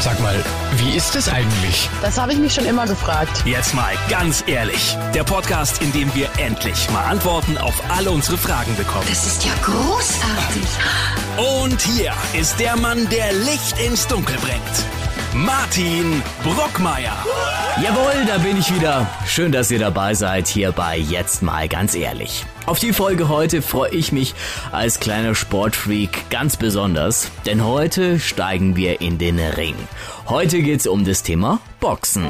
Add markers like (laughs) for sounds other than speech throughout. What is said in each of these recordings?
Sag mal, wie ist es eigentlich? Das habe ich mich schon immer gefragt. Jetzt mal ganz ehrlich. Der Podcast, in dem wir endlich mal Antworten auf alle unsere Fragen bekommen. Das ist ja großartig. Und hier ist der Mann, der Licht ins Dunkel bringt. Martin Brockmeier. Jawohl, da bin ich wieder. Schön, dass ihr dabei seid hier bei Jetzt mal ganz ehrlich. Auf die Folge heute freue ich mich als kleiner Sportfreak ganz besonders, denn heute steigen wir in den Ring. Heute geht's um das Thema Boxen.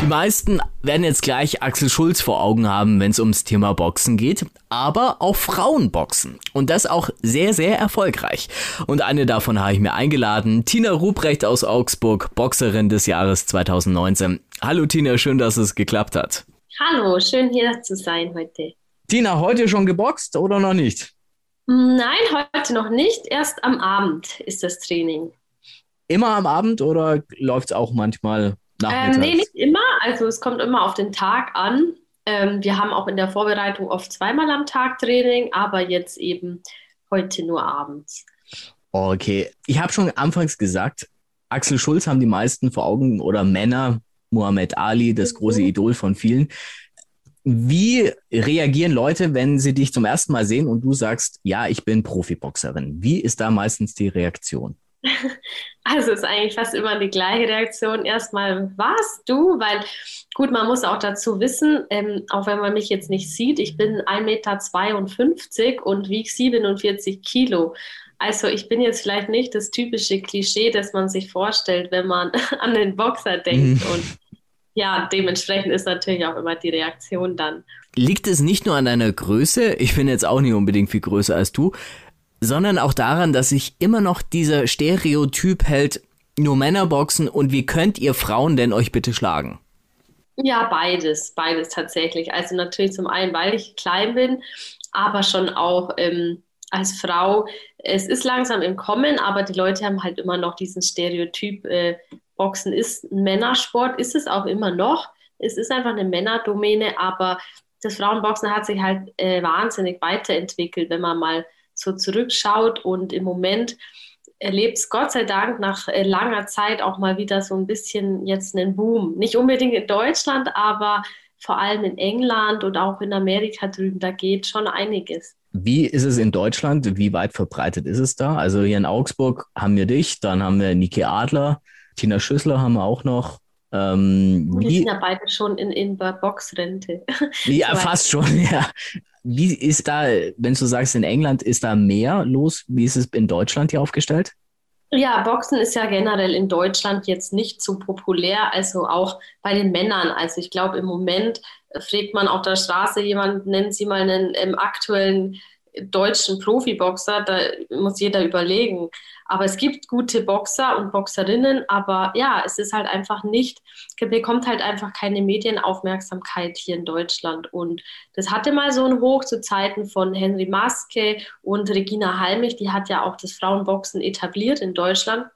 Die meisten werden jetzt gleich Axel Schulz vor Augen haben, wenn es ums Thema Boxen geht, aber auch Frauenboxen. Und das auch sehr, sehr erfolgreich. Und eine davon habe ich mir eingeladen, Tina Ruprecht aus Augsburg, Boxerin des Jahres 2019. Hallo Tina, schön, dass es geklappt hat. Hallo, schön hier zu sein heute. Tina, heute schon geboxt oder noch nicht? Nein, heute noch nicht. Erst am Abend ist das Training. Immer am Abend oder läuft es auch manchmal ähm, nee, nicht immer. Also es kommt immer auf den Tag an. Ähm, wir haben auch in der Vorbereitung oft zweimal am Tag Training, aber jetzt eben heute nur abends. Okay, ich habe schon anfangs gesagt, Axel Schulz haben die meisten vor Augen oder Männer, Muhammad Ali, das große mhm. Idol von vielen. Wie reagieren Leute, wenn sie dich zum ersten Mal sehen und du sagst, ja, ich bin Profiboxerin? Wie ist da meistens die Reaktion? (laughs) Also ist eigentlich fast immer die gleiche Reaktion. Erstmal, warst du? Weil, gut, man muss auch dazu wissen, ähm, auch wenn man mich jetzt nicht sieht, ich bin 1,52 Meter und wiege 47 Kilo. Also ich bin jetzt vielleicht nicht das typische Klischee, das man sich vorstellt, wenn man (laughs) an den Boxer denkt. Mhm. Und ja, dementsprechend ist natürlich auch immer die Reaktion dann. Liegt es nicht nur an deiner Größe? Ich bin jetzt auch nicht unbedingt viel größer als du sondern auch daran, dass sich immer noch dieser Stereotyp hält, nur Männer boxen und wie könnt ihr Frauen denn euch bitte schlagen? Ja, beides, beides tatsächlich. Also natürlich zum einen, weil ich klein bin, aber schon auch ähm, als Frau. Es ist langsam im Kommen, aber die Leute haben halt immer noch diesen Stereotyp, äh, Boxen ist ein Männersport, ist es auch immer noch. Es ist einfach eine Männerdomäne, aber das Frauenboxen hat sich halt äh, wahnsinnig weiterentwickelt, wenn man mal so zurückschaut und im Moment erlebt es Gott sei Dank nach äh, langer Zeit auch mal wieder so ein bisschen jetzt einen Boom. Nicht unbedingt in Deutschland, aber vor allem in England und auch in Amerika drüben, da geht schon einiges. Wie ist es in Deutschland? Wie weit verbreitet ist es da? Also hier in Augsburg haben wir dich, dann haben wir Niki Adler, Tina Schüssler haben wir auch noch. Ähm, die sind ja beide schon in, in Boxrente. Ja, (laughs) fast schon, (laughs) ja. Wie ist da, wenn du sagst, in England ist da mehr los? Wie ist es in Deutschland hier aufgestellt? Ja, Boxen ist ja generell in Deutschland jetzt nicht so populär, also auch bei den Männern. Also ich glaube, im Moment fragt man auf der Straße jemanden, nennen Sie mal einen ähm, aktuellen deutschen Profiboxer, da muss jeder überlegen. Aber es gibt gute Boxer und Boxerinnen, aber ja, es ist halt einfach nicht, bekommt halt einfach keine Medienaufmerksamkeit hier in Deutschland. Und das hatte mal so ein Hoch zu Zeiten von Henry Maske und Regina Halmich, die hat ja auch das Frauenboxen etabliert in Deutschland.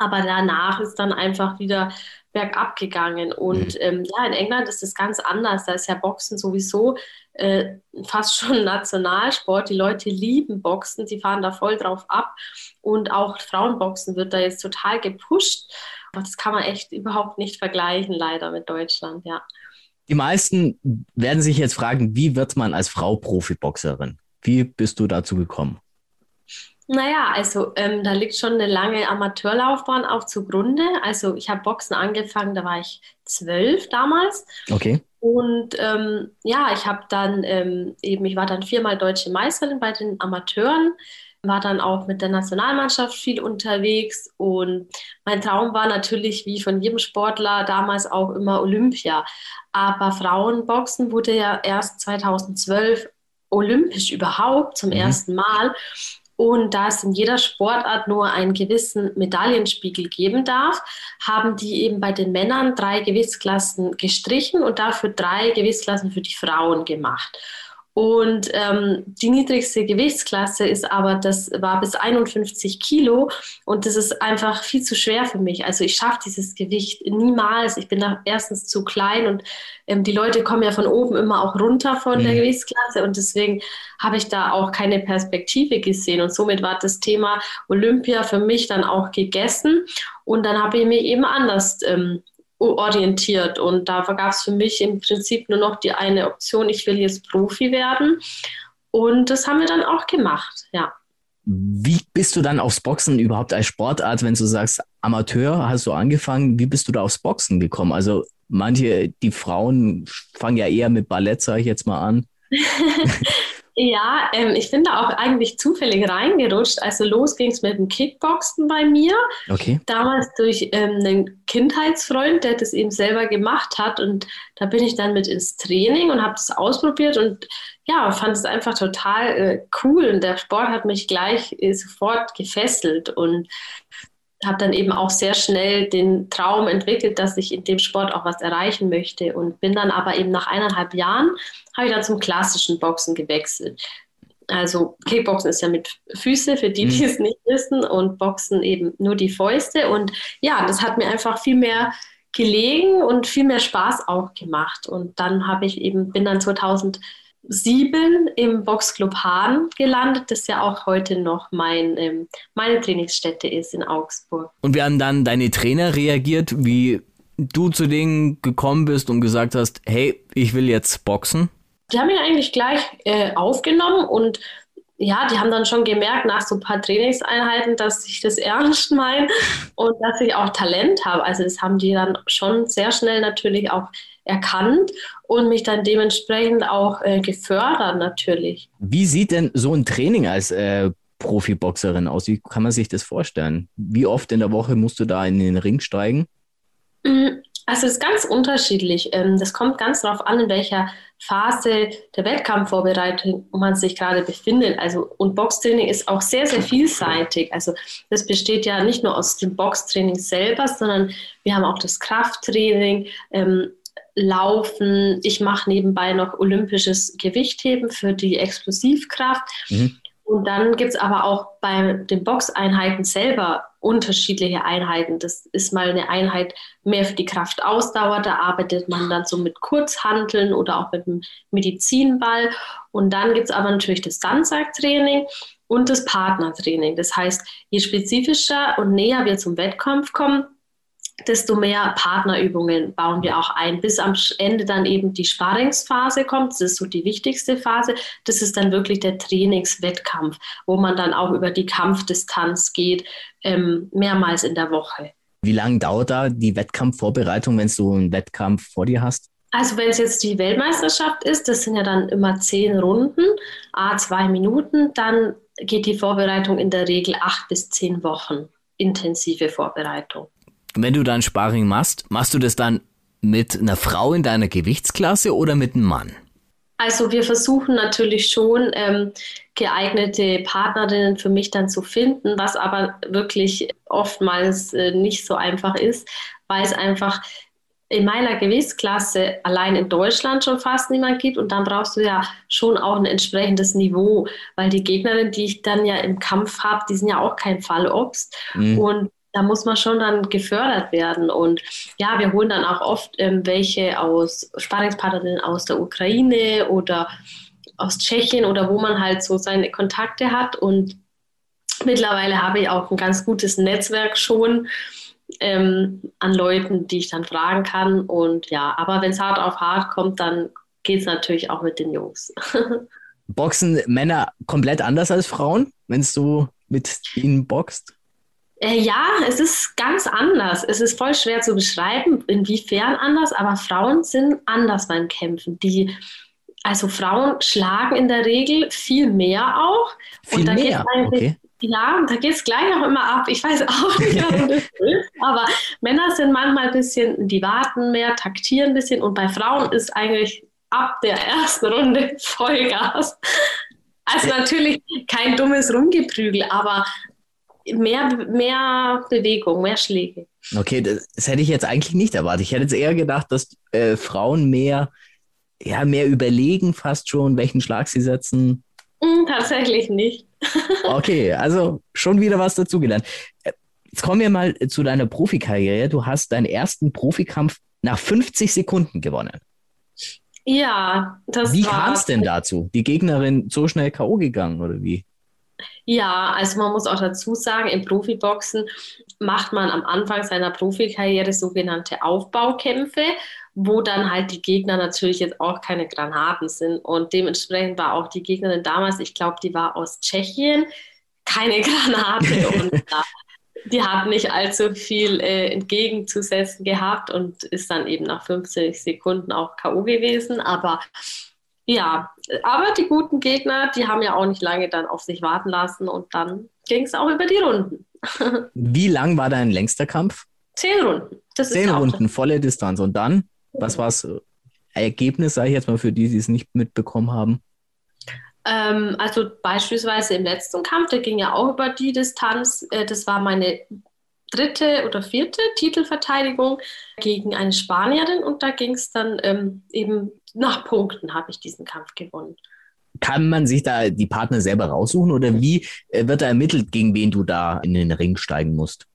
Aber danach ist dann einfach wieder bergab gegangen. Und mhm. ähm, ja, in England ist es ganz anders. Da ist ja Boxen sowieso äh, fast schon (laughs) Nationalsport. Die Leute lieben Boxen, sie fahren da voll drauf ab. Und auch Frauenboxen wird da jetzt total gepusht. Aber das kann man echt überhaupt nicht vergleichen, leider mit Deutschland, ja. Die meisten werden sich jetzt fragen, wie wird man als Frau Profiboxerin? Wie bist du dazu gekommen? Naja, also ähm, da liegt schon eine lange Amateurlaufbahn auch zugrunde. Also ich habe Boxen angefangen, da war ich zwölf damals. Okay. Und ähm, ja, ich habe dann ähm, eben, ich war dann viermal deutsche Meisterin bei den Amateuren, war dann auch mit der Nationalmannschaft viel unterwegs und mein Traum war natürlich, wie von jedem Sportler, damals auch immer Olympia. Aber Frauenboxen wurde ja erst 2012 olympisch überhaupt zum mhm. ersten Mal. Und da es in jeder Sportart nur einen gewissen Medaillenspiegel geben darf, haben die eben bei den Männern drei Gewichtsklassen gestrichen und dafür drei Gewichtsklassen für die Frauen gemacht. Und ähm, die niedrigste Gewichtsklasse ist aber, das war bis 51 Kilo und das ist einfach viel zu schwer für mich. Also ich schaffe dieses Gewicht niemals. Ich bin da erstens zu klein und ähm, die Leute kommen ja von oben immer auch runter von mhm. der Gewichtsklasse und deswegen habe ich da auch keine Perspektive gesehen und somit war das Thema Olympia für mich dann auch gegessen und dann habe ich mich eben anders ähm, orientiert. Und da gab es für mich im Prinzip nur noch die eine Option, ich will jetzt Profi werden. Und das haben wir dann auch gemacht, ja. Wie bist du dann aufs Boxen überhaupt als Sportart, wenn du sagst, Amateur hast du angefangen, wie bist du da aufs Boxen gekommen? Also manche, die Frauen fangen ja eher mit Ballett, sage ich jetzt mal an. (laughs) Ja, ähm, ich bin da auch eigentlich zufällig reingerutscht. Also los ging es mit dem Kickboxen bei mir. Okay. Damals durch ähm, einen Kindheitsfreund, der das eben selber gemacht hat. Und da bin ich dann mit ins Training und habe das ausprobiert und ja, fand es einfach total äh, cool. Und der Sport hat mich gleich äh, sofort gefesselt. Und habe dann eben auch sehr schnell den Traum entwickelt, dass ich in dem Sport auch was erreichen möchte und bin dann aber eben nach eineinhalb Jahren, habe ich dann zum klassischen Boxen gewechselt. Also Kickboxen ist ja mit Füße, für die, die mhm. es nicht wissen, und Boxen eben nur die Fäuste. Und ja, das hat mir einfach viel mehr gelegen und viel mehr Spaß auch gemacht. Und dann habe ich eben, bin dann 2000 sieben im Boxclub Hahn gelandet, das ja auch heute noch mein, ähm, meine Trainingsstätte ist in Augsburg. Und wie haben dann deine Trainer reagiert, wie du zu denen gekommen bist und gesagt hast, hey, ich will jetzt boxen? Die haben mich eigentlich gleich äh, aufgenommen und ja, die haben dann schon gemerkt nach so ein paar Trainingseinheiten, dass ich das (laughs) ernst meine und dass ich auch Talent habe. Also das haben die dann schon sehr schnell natürlich auch erkannt und mich dann dementsprechend auch äh, gefördert natürlich. Wie sieht denn so ein Training als äh, Profiboxerin aus? Wie kann man sich das vorstellen? Wie oft in der Woche musst du da in den Ring steigen? Mm, also es ist ganz unterschiedlich. Ähm, das kommt ganz darauf an, in welcher Phase der Wettkampfvorbereitung man sich gerade befindet. Also und Boxtraining ist auch sehr, sehr vielseitig. Also das besteht ja nicht nur aus dem Boxtraining selber, sondern wir haben auch das Krafttraining, ähm, Laufen. Ich mache nebenbei noch olympisches Gewichtheben für die Explosivkraft. Mhm. Und dann gibt es aber auch bei den Boxeinheiten selber unterschiedliche Einheiten. Das ist mal eine Einheit mehr für die Kraftausdauer. Da arbeitet man dann so mit Kurzhanteln oder auch mit dem Medizinball. Und dann gibt es aber natürlich das Sandsacktraining und das Partnertraining. Das heißt, je spezifischer und näher wir zum Wettkampf kommen, desto mehr Partnerübungen bauen wir auch ein, bis am Ende dann eben die Sparringsphase kommt. Das ist so die wichtigste Phase. Das ist dann wirklich der Trainingswettkampf, wo man dann auch über die Kampfdistanz geht, ähm, mehrmals in der Woche. Wie lange dauert da die Wettkampfvorbereitung, wenn du einen Wettkampf vor dir hast? Also wenn es jetzt die Weltmeisterschaft ist, das sind ja dann immer zehn Runden, a zwei Minuten, dann geht die Vorbereitung in der Regel acht bis zehn Wochen intensive Vorbereitung wenn du dann Sparring machst, machst du das dann mit einer Frau in deiner Gewichtsklasse oder mit einem Mann? Also wir versuchen natürlich schon ähm, geeignete Partnerinnen für mich dann zu finden, was aber wirklich oftmals äh, nicht so einfach ist, weil es einfach in meiner Gewichtsklasse allein in Deutschland schon fast niemand gibt und dann brauchst du ja schon auch ein entsprechendes Niveau, weil die Gegnerin, die ich dann ja im Kampf habe, die sind ja auch kein Fallobst mhm. und da muss man schon dann gefördert werden. Und ja, wir holen dann auch oft ähm, welche aus Sparingspartnerinnen aus der Ukraine oder aus Tschechien oder wo man halt so seine Kontakte hat. Und mittlerweile habe ich auch ein ganz gutes Netzwerk schon ähm, an Leuten, die ich dann fragen kann. Und ja, aber wenn es hart auf hart kommt, dann geht es natürlich auch mit den Jungs. (laughs) Boxen Männer komplett anders als Frauen, wenn du mit ihnen boxt? Äh, ja, es ist ganz anders. Es ist voll schwer zu beschreiben, inwiefern anders, aber Frauen sind anders beim Kämpfen. Die, also Frauen schlagen in der Regel viel mehr auch. Viel und da mehr? Okay. Ja, da geht es gleich auch immer ab. Ich weiß auch nicht, warum das (laughs) ist. Aber Männer sind manchmal ein bisschen, die warten mehr, taktieren ein bisschen. Und bei Frauen ist eigentlich ab der ersten Runde (laughs) Vollgas. Also natürlich kein dummes Rumgeprügel, aber mehr, mehr Bewegung, mehr Schläge. Okay, das, das, hätte ich jetzt eigentlich nicht erwartet. Ich hätte jetzt eher gedacht, dass äh, Frauen mehr ja mehr überlegen fast schon, welchen Schlag sie setzen? Mm, tatsächlich nicht. (laughs) okay, also schon wieder was dazugelernt. Äh, jetzt kommen wir mal zu deiner Profikarriere. Du hast deinen ersten Profikampf nach 50 Sekunden gewonnen. Ja, das Wie kam es denn dazu? Die Gegnerin so schnell K.O. gegangen oder wie? Ja, also man muss auch dazu sagen, im Profiboxen macht man am Anfang seiner Profikarriere sogenannte Aufbaukämpfe, wo dann halt die Gegner natürlich jetzt auch keine Granaten sind. Und dementsprechend war auch die Gegnerin damals, ich glaube, die war aus Tschechien, keine (laughs) Granate. und die hat nicht allzu viel äh, entgegenzusetzen gehabt und ist dann eben nach 50 Sekunden auch K.O. gewesen. Aber ja, aber die guten Gegner, die haben ja auch nicht lange dann auf sich warten lassen und dann ging es auch über die Runden. (laughs) Wie lang war dein längster Kampf? Zehn Runden. Das Zehn Runden, volle Distanz. Und dann, was war das Ergebnis, sage ich jetzt mal für die, die es nicht mitbekommen haben? Ähm, also beispielsweise im letzten Kampf, der ging ja auch über die Distanz. Äh, das war meine dritte oder vierte Titelverteidigung gegen eine Spanierin und da ging es dann ähm, eben nach Punkten habe ich diesen Kampf gewonnen. Kann man sich da die Partner selber raussuchen oder wie äh, wird da ermittelt, gegen wen du da in den Ring steigen musst?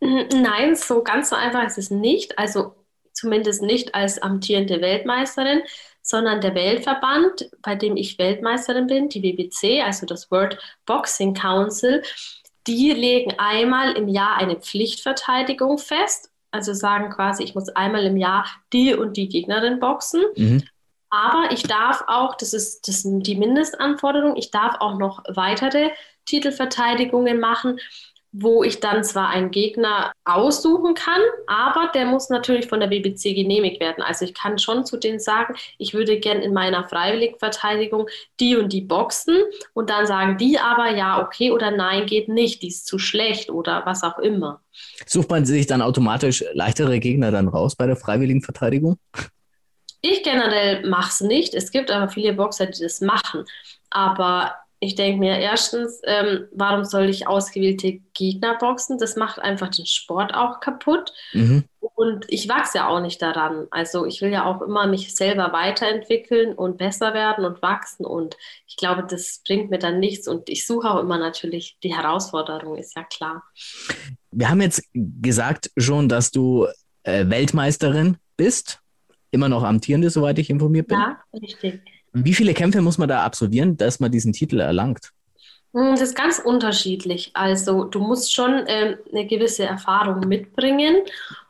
Nein, so ganz so einfach ist es nicht. Also zumindest nicht als amtierende Weltmeisterin, sondern der Weltverband, bei dem ich Weltmeisterin bin, die WBC, also das World Boxing Council, die legen einmal im Jahr eine Pflichtverteidigung fest. Also sagen quasi, ich muss einmal im Jahr die und die Gegnerin boxen. Mhm. Aber ich darf auch, das ist, das ist die Mindestanforderung, ich darf auch noch weitere Titelverteidigungen machen wo ich dann zwar einen Gegner aussuchen kann, aber der muss natürlich von der BBC genehmigt werden. Also ich kann schon zu denen sagen, ich würde gern in meiner Freiwilligenverteidigung die und die boxen und dann sagen die aber ja, okay oder nein, geht nicht, die ist zu schlecht oder was auch immer. Sucht man sich dann automatisch leichtere Gegner dann raus bei der Freiwilligenverteidigung? Ich generell mache es nicht. Es gibt aber viele Boxer, die das machen. Aber ich denke mir erstens, ähm, warum soll ich ausgewählte Gegner boxen? Das macht einfach den Sport auch kaputt. Mhm. Und ich wachse ja auch nicht daran. Also ich will ja auch immer mich selber weiterentwickeln und besser werden und wachsen. Und ich glaube, das bringt mir dann nichts. Und ich suche auch immer natürlich die Herausforderung, ist ja klar. Wir haben jetzt gesagt schon, dass du äh, Weltmeisterin bist. Immer noch amtierende, soweit ich informiert bin. Ja, richtig. Wie viele Kämpfe muss man da absolvieren, dass man diesen Titel erlangt? Hm, das ist ganz unterschiedlich. Also du musst schon äh, eine gewisse Erfahrung mitbringen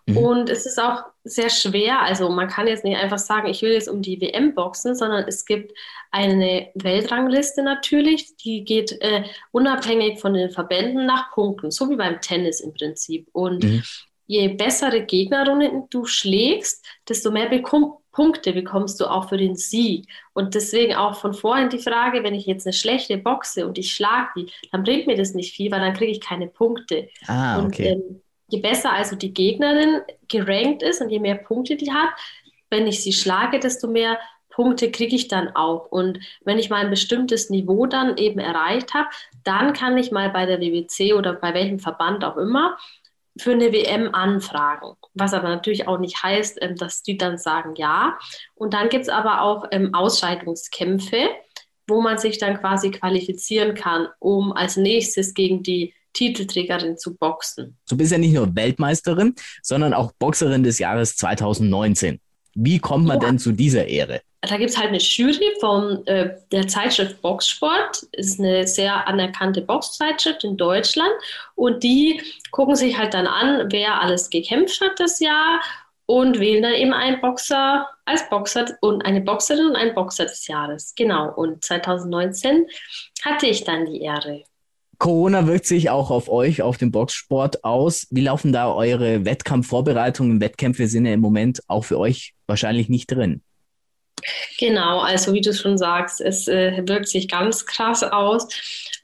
mhm. und es ist auch sehr schwer. Also man kann jetzt nicht einfach sagen, ich will jetzt um die WM boxen, sondern es gibt eine Weltrangliste natürlich, die geht äh, unabhängig von den Verbänden nach Punkten, so wie beim Tennis im Prinzip. Und mhm. je bessere Gegnerrunden du schlägst, desto mehr bekomm Punkte bekommst du auch für den Sieg. Und deswegen auch von vorhin die Frage, wenn ich jetzt eine schlechte boxe und ich schlage die, dann bringt mir das nicht viel, weil dann kriege ich keine Punkte. Ah, okay. Und ähm, je besser also die Gegnerin gerankt ist und je mehr Punkte die hat, wenn ich sie schlage, desto mehr Punkte kriege ich dann auch. Und wenn ich mal ein bestimmtes Niveau dann eben erreicht habe, dann kann ich mal bei der WWC oder bei welchem Verband auch immer für eine WM anfragen. Was aber natürlich auch nicht heißt, ähm, dass die dann sagen ja. Und dann gibt es aber auch ähm, Ausscheidungskämpfe, wo man sich dann quasi qualifizieren kann, um als nächstes gegen die Titelträgerin zu boxen. Du bist ja nicht nur Weltmeisterin, sondern auch Boxerin des Jahres 2019. Wie kommt man ja. denn zu dieser Ehre? Da gibt es halt eine Jury von äh, der Zeitschrift Boxsport. Das ist eine sehr anerkannte Boxzeitschrift in Deutschland. Und die gucken sich halt dann an, wer alles gekämpft hat das Jahr und wählen dann eben einen Boxer als Boxer und eine Boxerin und einen Boxer des Jahres. Genau. Und 2019 hatte ich dann die Ehre. Corona wirkt sich auch auf euch, auf den Boxsport aus. Wie laufen da eure Wettkampfvorbereitungen? Wettkämpfe sind ja im Moment auch für euch wahrscheinlich nicht drin. Genau, also wie du schon sagst, es äh, wirkt sich ganz krass aus.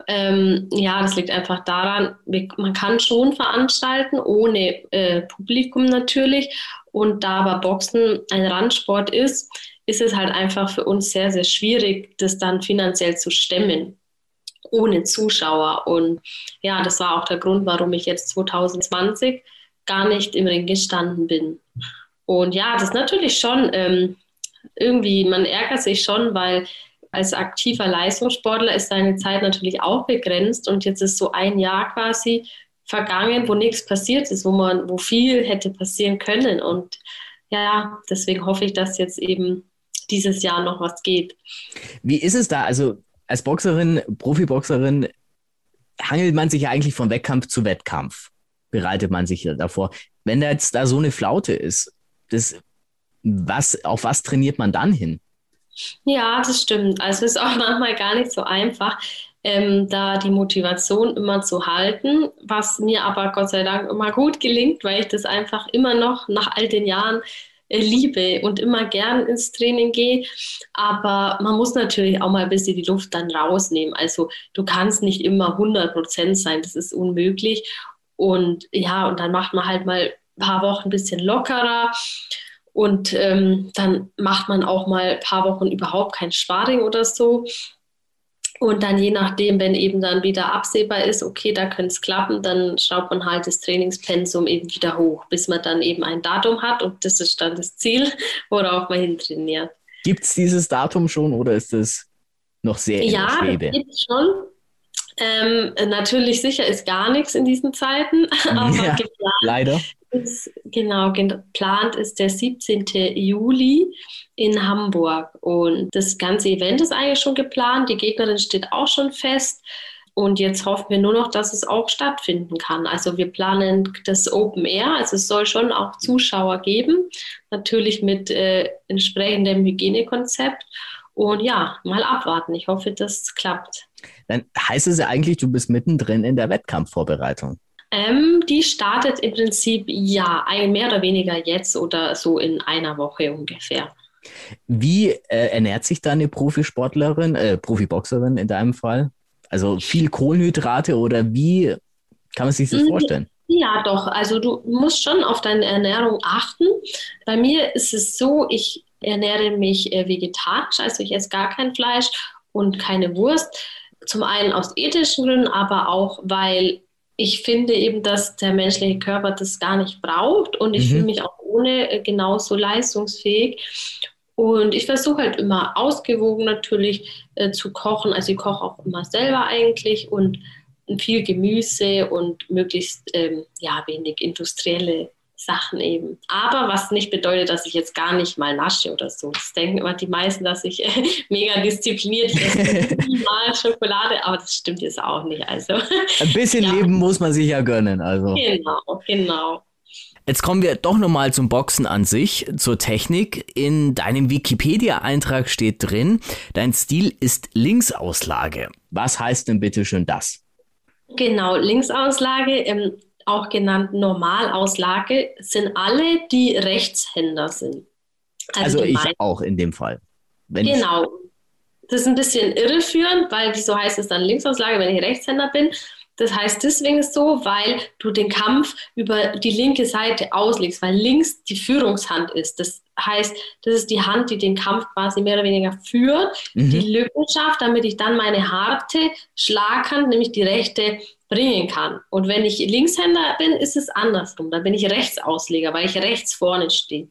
Ähm, ja, das liegt einfach daran, man kann schon veranstalten, ohne äh, Publikum natürlich. Und da aber Boxen ein Randsport ist, ist es halt einfach für uns sehr, sehr schwierig, das dann finanziell zu stemmen ohne Zuschauer. Und ja, das war auch der Grund, warum ich jetzt 2020 gar nicht im Ring gestanden bin. Und ja, das ist natürlich schon ähm, irgendwie, man ärgert sich schon, weil als aktiver Leistungssportler ist deine Zeit natürlich auch begrenzt und jetzt ist so ein Jahr quasi vergangen, wo nichts passiert ist, wo man, wo viel hätte passieren können. Und ja, deswegen hoffe ich, dass jetzt eben dieses Jahr noch was geht. Wie ist es da? Also als Boxerin, Profiboxerin, hangelt man sich ja eigentlich von Wettkampf zu Wettkampf. Bereitet man sich davor. Wenn da jetzt da so eine Flaute ist, das, was, auf was trainiert man dann hin? Ja, das stimmt. Also es ist auch (laughs) manchmal gar nicht so einfach, ähm, da die Motivation immer zu halten, was mir aber Gott sei Dank immer gut gelingt, weil ich das einfach immer noch nach all den Jahren liebe und immer gern ins Training gehe. Aber man muss natürlich auch mal ein bisschen die Luft dann rausnehmen. Also du kannst nicht immer 100 Prozent sein, das ist unmöglich. Und ja, und dann macht man halt mal ein paar Wochen ein bisschen lockerer. Und ähm, dann macht man auch mal ein paar Wochen überhaupt kein Sparring oder so. Und dann je nachdem, wenn eben dann wieder absehbar ist, okay, da könnte es klappen, dann schraubt man halt das Trainingspensum eben wieder hoch, bis man dann eben ein Datum hat und das ist dann das Ziel, (laughs) worauf man hin trainiert. Gibt es dieses Datum schon oder ist es noch sehr in ja, der Schwebe? Ja, gibt es schon. Ähm, natürlich sicher ist gar nichts in diesen Zeiten, (laughs) aber ja, geplant, leider. Ist, genau, geplant ist der 17. Juli in Hamburg und das ganze Event ist eigentlich schon geplant, die Gegnerin steht auch schon fest. Und jetzt hoffen wir nur noch, dass es auch stattfinden kann. Also wir planen das Open Air, also es soll schon auch Zuschauer geben, natürlich mit äh, entsprechendem Hygienekonzept. Und ja, mal abwarten. Ich hoffe, das klappt. Dann heißt es ja eigentlich, du bist mittendrin in der Wettkampfvorbereitung. Ähm, die startet im Prinzip ja mehr oder weniger jetzt oder so in einer Woche ungefähr. Wie äh, ernährt sich da eine Profisportlerin, äh, Profiboxerin in deinem Fall? Also viel Kohlenhydrate oder wie kann man sich das mhm. vorstellen? Ja, doch. Also du musst schon auf deine Ernährung achten. Bei mir ist es so, ich ernähre mich äh, vegetarisch, also ich esse gar kein Fleisch und keine Wurst. Zum einen aus ethischen Gründen, aber auch, weil ich finde eben, dass der menschliche Körper das gar nicht braucht und ich mhm. fühle mich auch ohne äh, genauso leistungsfähig. Und ich versuche halt immer ausgewogen natürlich äh, zu kochen. Also ich koche auch immer selber eigentlich und viel Gemüse und möglichst ähm, ja, wenig industrielle Sachen eben. Aber was nicht bedeutet, dass ich jetzt gar nicht mal nasche oder so. Das denken immer die meisten, dass ich äh, (laughs) mega diszipliniert (laughs) esse mal Schokolade, aber das stimmt jetzt auch nicht. Also ein bisschen ja. Leben muss man sich ja gönnen. Also genau, genau. Jetzt kommen wir doch nochmal zum Boxen an sich, zur Technik. In deinem Wikipedia-Eintrag steht drin, dein Stil ist Linksauslage. Was heißt denn bitte schön das? Genau, Linksauslage, ähm, auch genannt Normalauslage, sind alle, die Rechtshänder sind. Also, also ich auch in dem Fall. Wenn genau. Das ist ein bisschen irreführend, weil wieso heißt es dann Linksauslage, wenn ich Rechtshänder bin? Das heißt deswegen so, weil du den Kampf über die linke Seite auslegst, weil links die Führungshand ist. Das heißt, das ist die Hand, die den Kampf quasi mehr oder weniger führt, mhm. die Lücken schafft, damit ich dann meine harte Schlaghand, nämlich die rechte, bringen kann. Und wenn ich Linkshänder bin, ist es andersrum. Dann bin ich Rechtsausleger, weil ich rechts vorne stehe.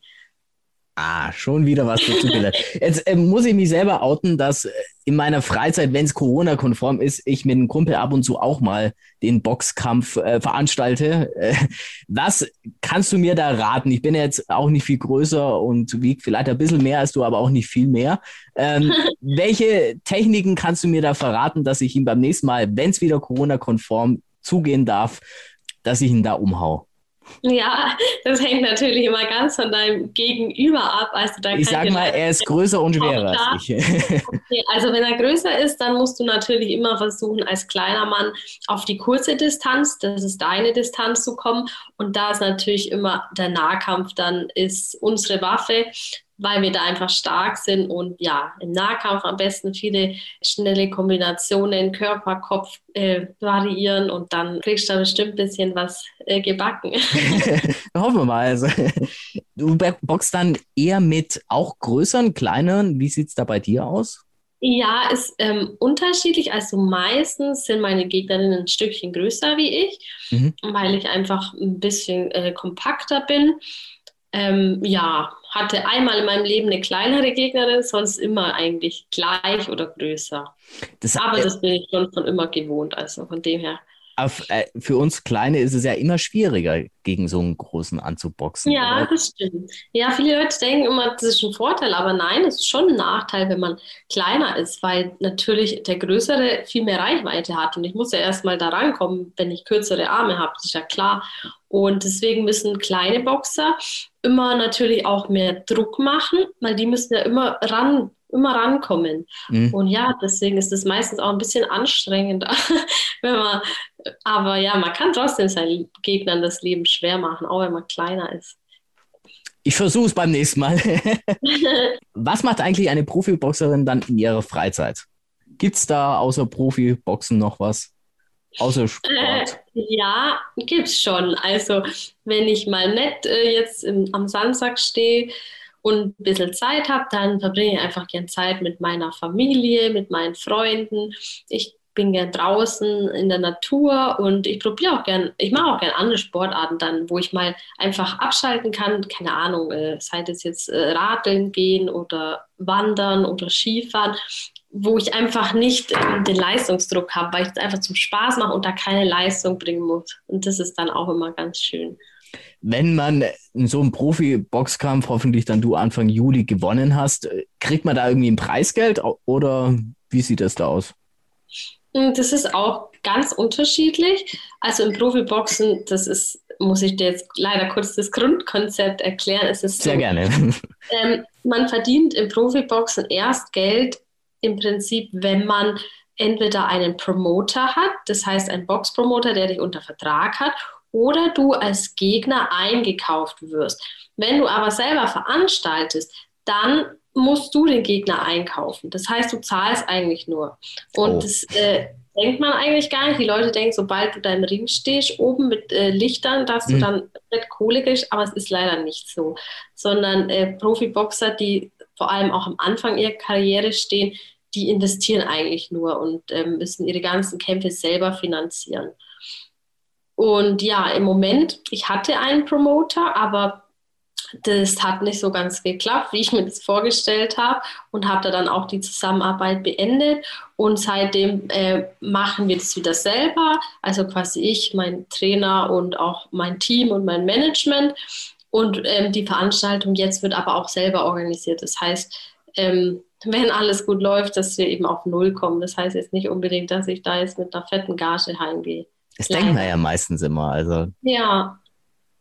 Ah, schon wieder was dazu gelernt. Jetzt äh, muss ich mich selber outen, dass äh, in meiner Freizeit, wenn es Corona-konform ist, ich mit einem Kumpel ab und zu auch mal den Boxkampf äh, veranstalte. Äh, was kannst du mir da raten? Ich bin jetzt auch nicht viel größer und wiege vielleicht ein bisschen mehr als du, aber auch nicht viel mehr. Ähm, (laughs) welche Techniken kannst du mir da verraten, dass ich ihn beim nächsten Mal, wenn es wieder Corona-konform zugehen darf, dass ich ihn da umhau? Ja, das hängt natürlich immer ganz von deinem Gegenüber ab. Also da ich sag mal, er ist größer und schwerer als ich. (laughs) Okay, also wenn er größer ist, dann musst du natürlich immer versuchen, als kleiner Mann auf die kurze Distanz, das ist deine Distanz zu kommen. Und da ist natürlich immer der Nahkampf, dann ist unsere Waffe weil wir da einfach stark sind und ja, im Nahkampf am besten viele schnelle Kombinationen, Körper, Kopf äh, variieren und dann kriegst du da bestimmt ein bisschen was äh, gebacken. (laughs) Hoffen wir mal. Also, (laughs) du boxst dann eher mit auch größeren, kleineren. Wie sieht es da bei dir aus? Ja, ist ähm, unterschiedlich. Also meistens sind meine Gegnerinnen ein Stückchen größer wie ich, mhm. weil ich einfach ein bisschen äh, kompakter bin. Ähm, ja, hatte einmal in meinem Leben eine kleinere Gegnerin, sonst immer eigentlich gleich oder größer. Das, Aber das bin ich schon von immer gewohnt, also von dem her auf, äh, für uns Kleine ist es ja immer schwieriger, gegen so einen Großen anzuboxen. Ja, oder? das stimmt. Ja, viele Leute denken immer, das ist ein Vorteil, aber nein, es ist schon ein Nachteil, wenn man kleiner ist, weil natürlich der Größere viel mehr Reichweite hat. Und ich muss ja erstmal da rankommen, wenn ich kürzere Arme habe, das ist ja klar. Und deswegen müssen kleine Boxer immer natürlich auch mehr Druck machen, weil die müssen ja immer ran immer rankommen. Mhm. Und ja, deswegen ist es meistens auch ein bisschen anstrengender, (laughs) wenn man aber ja, man kann trotzdem seinen Gegnern das Leben schwer machen, auch wenn man kleiner ist. Ich versuche es beim nächsten Mal. (laughs) Was macht eigentlich eine Profiboxerin dann in ihrer Freizeit? Gibt es da außer Profiboxen noch was? Außer Sport? Äh, ja, es schon. Also, wenn ich mal nett äh, jetzt im, am Samstag stehe und ein bisschen Zeit habe, dann verbringe ich einfach gern Zeit mit meiner Familie, mit meinen Freunden. Ich bin gern draußen in der Natur und ich probiere auch gern, ich mache auch gern andere Sportarten dann, wo ich mal einfach abschalten kann, keine Ahnung, äh, sei das jetzt äh, Radeln gehen oder Wandern oder Skifahren, wo ich einfach nicht äh, den Leistungsdruck habe, weil ich es einfach zum Spaß mache und da keine Leistung bringen muss. Und das ist dann auch immer ganz schön. Wenn man in so einem Profi-Boxkampf hoffentlich dann du Anfang Juli gewonnen hast, kriegt man da irgendwie ein Preisgeld oder wie sieht das da aus? Hm, das ist auch ganz unterschiedlich. Also im Profiboxen, das ist, muss ich dir jetzt leider kurz das Grundkonzept erklären. Es ist Sehr so, gerne. Ähm, man verdient im Profiboxen erst Geld im Prinzip, wenn man entweder einen Promoter hat, das heißt einen Boxpromoter, der dich unter Vertrag hat, oder du als Gegner eingekauft wirst. Wenn du aber selber veranstaltest, dann musst du den Gegner einkaufen. Das heißt, du zahlst eigentlich nur. Und oh. das äh, denkt man eigentlich gar nicht. Die Leute denken, sobald du da im Ring stehst, oben mit äh, Lichtern, dass mhm. du dann nicht Kohle kriegst, aber es ist leider nicht so. Sondern äh, Profiboxer, die vor allem auch am Anfang ihrer Karriere stehen, die investieren eigentlich nur und ähm, müssen ihre ganzen Kämpfe selber finanzieren. Und ja, im Moment, ich hatte einen Promoter, aber das hat nicht so ganz geklappt, wie ich mir das vorgestellt habe und habe da dann auch die Zusammenarbeit beendet. Und seitdem äh, machen wir das wieder selber, also quasi ich, mein Trainer und auch mein Team und mein Management und ähm, die Veranstaltung jetzt wird aber auch selber organisiert. Das heißt, ähm, (laughs) wenn alles gut läuft, dass wir eben auf Null kommen. Das heißt jetzt nicht unbedingt, dass ich da jetzt mit einer fetten Gage heimgehe. Das Leider. denken wir ja meistens immer. Also ja,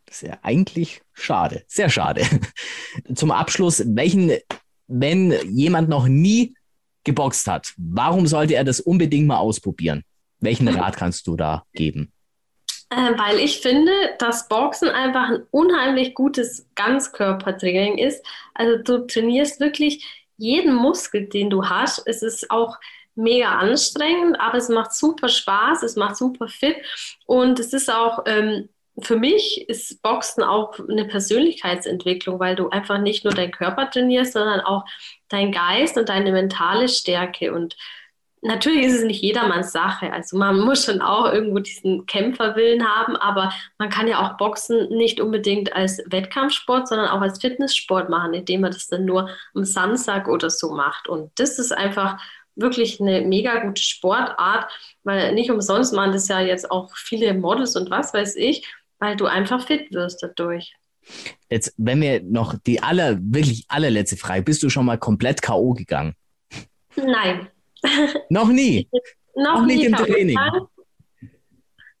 das ist ja eigentlich schade, sehr schade. (laughs) Zum Abschluss, welchen, wenn jemand noch nie geboxt hat, warum sollte er das unbedingt mal ausprobieren? Welchen (laughs) Rat kannst du da geben? Äh, weil ich finde, dass Boxen einfach ein unheimlich gutes Ganzkörpertraining ist. Also du trainierst wirklich jeden Muskel, den du hast. Es ist auch mega anstrengend, aber es macht super Spaß, es macht super fit und es ist auch ähm, für mich ist Boxen auch eine Persönlichkeitsentwicklung, weil du einfach nicht nur deinen Körper trainierst, sondern auch deinen Geist und deine mentale Stärke. Und natürlich ist es nicht jedermanns Sache. Also man muss schon auch irgendwo diesen Kämpferwillen haben, aber man kann ja auch Boxen nicht unbedingt als Wettkampfsport, sondern auch als Fitnesssport machen, indem man das dann nur am Samstag oder so macht. Und das ist einfach wirklich eine mega gute Sportart, weil nicht umsonst machen das ja jetzt auch viele Models und was weiß ich weil du einfach fit wirst dadurch. Jetzt, wenn wir noch die aller, wirklich allerletzte Frage, bist du schon mal komplett K.O. gegangen? Nein. Noch nie? (laughs) noch auch nie nicht im Training?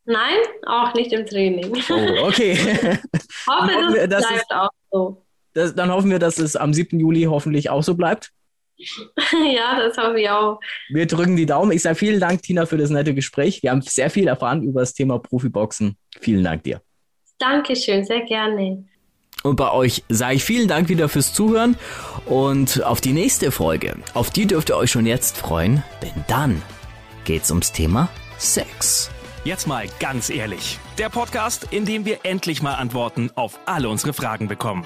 Nein, auch nicht im Training. Oh, okay. (laughs) hoffe, wir, das bleibt ist, auch so. Das, dann hoffen wir, dass es am 7. Juli hoffentlich auch so bleibt. (laughs) ja, das hoffe ich auch. Wir drücken die Daumen. Ich sage vielen Dank, Tina, für das nette Gespräch. Wir haben sehr viel erfahren über das Thema Profiboxen. Vielen Dank dir. Dankeschön, sehr gerne. Und bei euch sage ich vielen Dank wieder fürs Zuhören und auf die nächste Folge. Auf die dürft ihr euch schon jetzt freuen, denn dann geht's ums Thema Sex. Jetzt mal ganz ehrlich. Der Podcast, in dem wir endlich mal Antworten auf alle unsere Fragen bekommen.